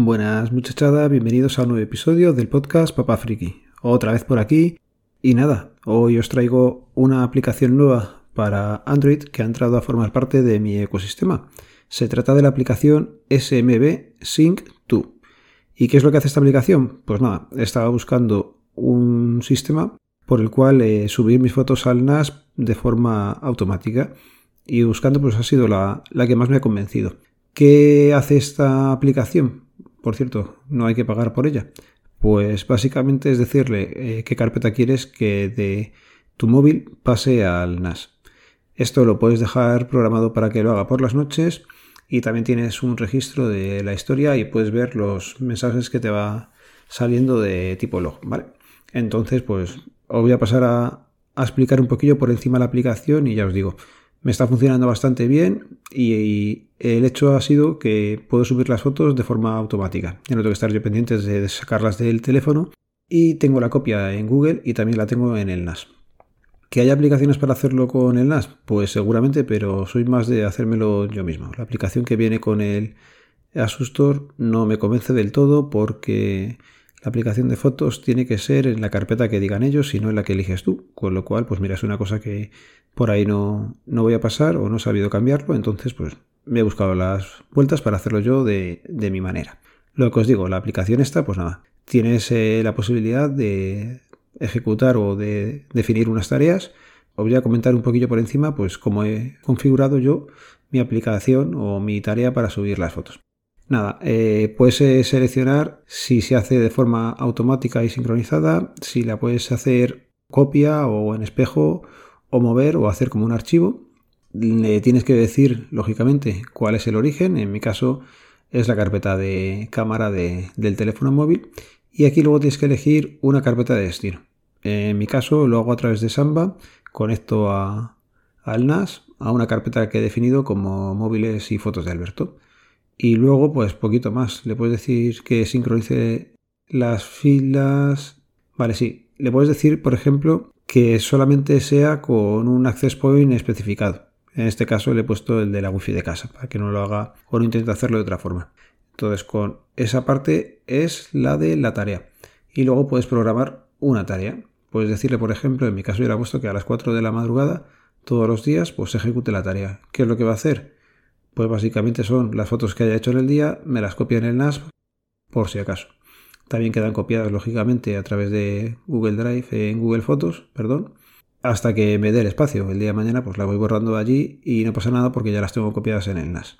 Buenas muchachada, bienvenidos a un nuevo episodio del podcast Papá Friki. Otra vez por aquí. Y nada, hoy os traigo una aplicación nueva para Android que ha entrado a formar parte de mi ecosistema. Se trata de la aplicación SMB Sync 2. ¿Y qué es lo que hace esta aplicación? Pues nada, estaba buscando un sistema por el cual eh, subir mis fotos al NAS de forma automática. Y buscando, pues ha sido la, la que más me ha convencido. ¿Qué hace esta aplicación? Por cierto, no hay que pagar por ella. Pues básicamente es decirle eh, qué carpeta quieres que de tu móvil pase al NAS. Esto lo puedes dejar programado para que lo haga por las noches y también tienes un registro de la historia y puedes ver los mensajes que te va saliendo de tipo log, ¿vale? Entonces, pues os voy a pasar a, a explicar un poquillo por encima la aplicación y ya os digo, me está funcionando bastante bien y, el hecho ha sido que puedo subir las fotos de forma automática. Ya no tengo que estar yo pendiente de sacarlas del teléfono y tengo la copia en Google y también la tengo en el NAS. ¿Que hay aplicaciones para hacerlo con el NAS? Pues seguramente, pero soy más de hacérmelo yo mismo. La aplicación que viene con el Asustor no me convence del todo porque la aplicación de fotos tiene que ser en la carpeta que digan ellos y no en la que eliges tú. Con lo cual, pues mira, es una cosa que por ahí no, no voy a pasar o no he sabido cambiarlo. Entonces, pues me he buscado las vueltas para hacerlo yo de, mi manera. Lo que os digo, la aplicación esta, pues nada, tienes eh, la posibilidad de ejecutar o de definir unas tareas. Os voy a comentar un poquillo por encima, pues cómo he configurado yo mi aplicación o mi tarea para subir las fotos. Nada, eh, puedes eh, seleccionar si se hace de forma automática y sincronizada, si la puedes hacer copia o en espejo o mover o hacer como un archivo. Le tienes que decir, lógicamente, cuál es el origen. En mi caso es la carpeta de cámara del teléfono móvil. Y aquí luego tienes que elegir una carpeta de destino. En mi caso lo hago a través de Samba. Conecto a, al NAS a una carpeta que he definido como móviles y fotos de Alberto. Y luego, pues poquito más. Le puedes decir que sincronice las filas. Vale, sí. Le puedes decir, por ejemplo, que solamente sea con un access point especificado. En este caso le he puesto el de la wifi de casa, para que no lo haga o no intente hacerlo de otra forma. Entonces, con esa parte es la de la tarea. Y luego puedes programar una tarea. Puedes decirle, por ejemplo, en mi caso yo le he puesto que a las 4 de la madrugada, todos los días, pues ejecute la tarea. ¿Qué es lo que va a hacer? Pues básicamente son las fotos que haya hecho en el día, me las copia en el NAS por si acaso. También quedan copiadas lógicamente a través de Google Drive en Google Fotos, perdón, hasta que me dé el espacio. El día de mañana pues las voy borrando allí y no pasa nada porque ya las tengo copiadas en el NAS.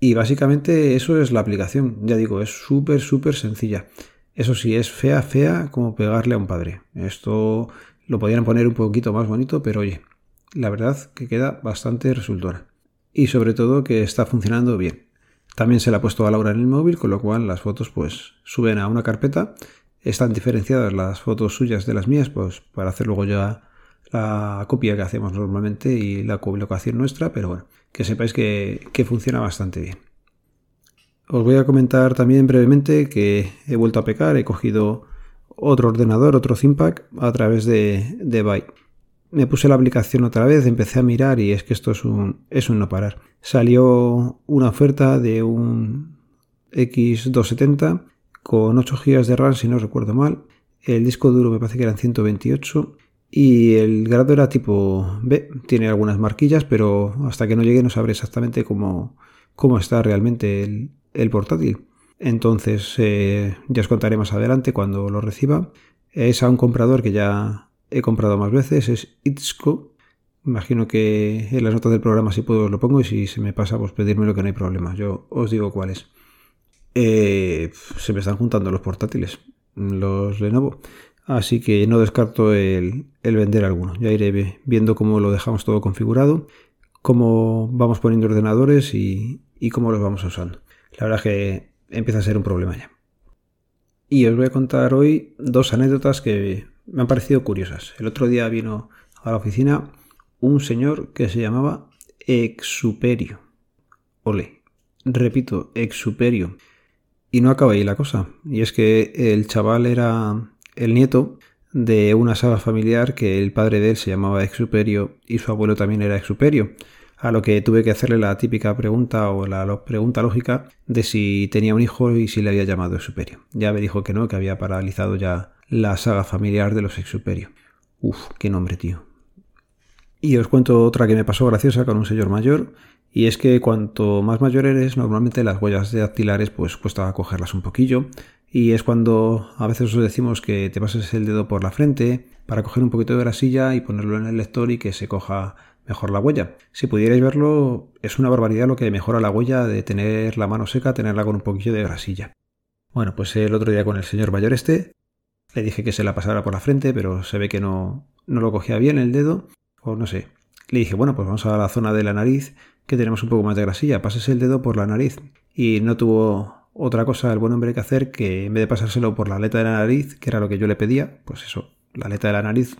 Y básicamente eso es la aplicación. Ya digo, es súper, súper sencilla. Eso sí, es fea, fea como pegarle a un padre. Esto lo podrían poner un poquito más bonito, pero oye, la verdad que queda bastante resultora y sobre todo que está funcionando bien. También se la ha puesto a Laura en el móvil, con lo cual las fotos pues suben a una carpeta. Están diferenciadas las fotos suyas de las mías, pues para hacer luego ya la copia que hacemos normalmente y la colocación nuestra, pero bueno, que sepáis que, funciona bastante bien. Os voy a comentar también brevemente que he vuelto a pecar, he cogido otro ordenador, otro ThinkPad a través de, de Byte me puse la aplicación otra vez, empecé a mirar y es que esto es un, es un no parar. Salió una oferta de un X270 con 8 GB de RAM si no recuerdo mal. El disco duro me parece que eran 128 y el grado era tipo B. Tiene algunas marquillas, pero hasta que no llegue no sabré exactamente cómo, cómo está realmente el, portátil. Entonces eh, ya os contaré más adelante cuando lo reciba. Es a un comprador que ya he comprado más veces, es Itzco. Imagino que en las notas del programa si puedo os lo pongo y si se me pasa pues pedírmelo que no hay problema. Yo os digo cuál es. Eh, se me están juntando los portátiles, los Lenovo. Así que no descarto el, vender alguno. Ya iré viendo cómo lo dejamos todo configurado, cómo vamos poniendo ordenadores y, y cómo los vamos usando. La verdad es que empieza a ser un problema ya. Y os voy a contar hoy dos anécdotas que me han parecido curiosas. El otro día vino a la oficina un señor que se llamaba Exuperio. Ole, repito, Exuperio. Y no acaba ahí la cosa. Y es que el chaval era el nieto de una saga familiar que el padre de él se llamaba Exuperio y su abuelo también era Exuperio. A lo que tuve que hacerle la típica pregunta o la pregunta lógica de si tenía un hijo y si le había llamado Exuperio. Ya me dijo que no, que había paralizado ya la saga familiar de los Exuperio. Uf, qué nombre, tío. Y os cuento otra que me pasó graciosa con un señor mayor, y es que cuanto más mayor eres, normalmente las huellas dactilares pues cuesta cogerlas un poquillo, y es cuando a veces os decimos que te pases el dedo por la frente para coger un poquito de grasilla y ponerlo en el lector y que se coja mejor la huella. Si pudierais verlo, es una barbaridad lo que mejora la huella de tener la mano seca, tenerla con un poquillo de grasilla. Bueno, pues el otro día con el señor mayor este, le dije que se la pasara por la frente, pero se ve que no, no lo cogía bien el dedo, o no sé. Le dije, bueno, pues vamos a la zona de la nariz, que tenemos un poco más de grasilla, pásese el dedo por la nariz. Y no tuvo otra cosa el buen hombre que hacer que en vez de pasárselo por la aleta de la nariz, que era lo que yo le pedía, pues eso, la aleta de la nariz,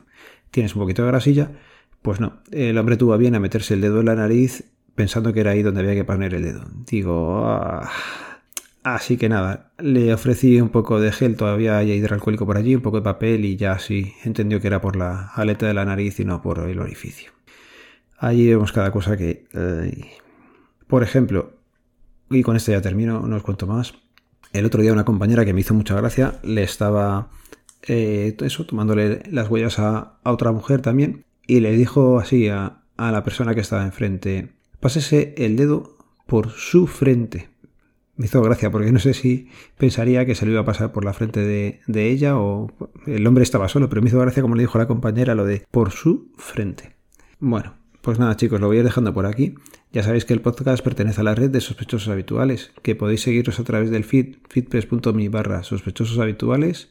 tienes un poquito de grasilla, pues no, el hombre tuvo bien a meterse el dedo en la nariz pensando que era ahí donde había que poner el dedo. Digo, ah. Así que nada, le ofrecí un poco de gel, todavía hay hidroalcohólico por allí, un poco de papel y ya sí, entendió que era por la aleta de la nariz y no por el orificio. Allí vemos cada cosa que... por ejemplo, y con esto ya termino, no os cuento más. El otro día una compañera que me hizo mucha gracia le estaba eh, eso, tomándole las huellas a, otra mujer también y le dijo así a, la persona que estaba enfrente, pásese el dedo por su frente. Me hizo gracia porque no sé si pensaría que se lo iba a pasar por la frente de, ella o el hombre estaba solo, pero me hizo gracia como le dijo la compañera lo de por su frente. Bueno, pues nada chicos, lo voy a ir dejando por aquí. Ya sabéis que el podcast pertenece a la red de sospechosos habituales, que podéis seguirnos a través del feed feedpress.me barra sospechosos habituales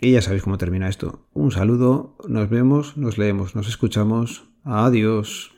y ya sabéis cómo termina esto. Un saludo, nos vemos, nos leemos, nos escuchamos. Adiós.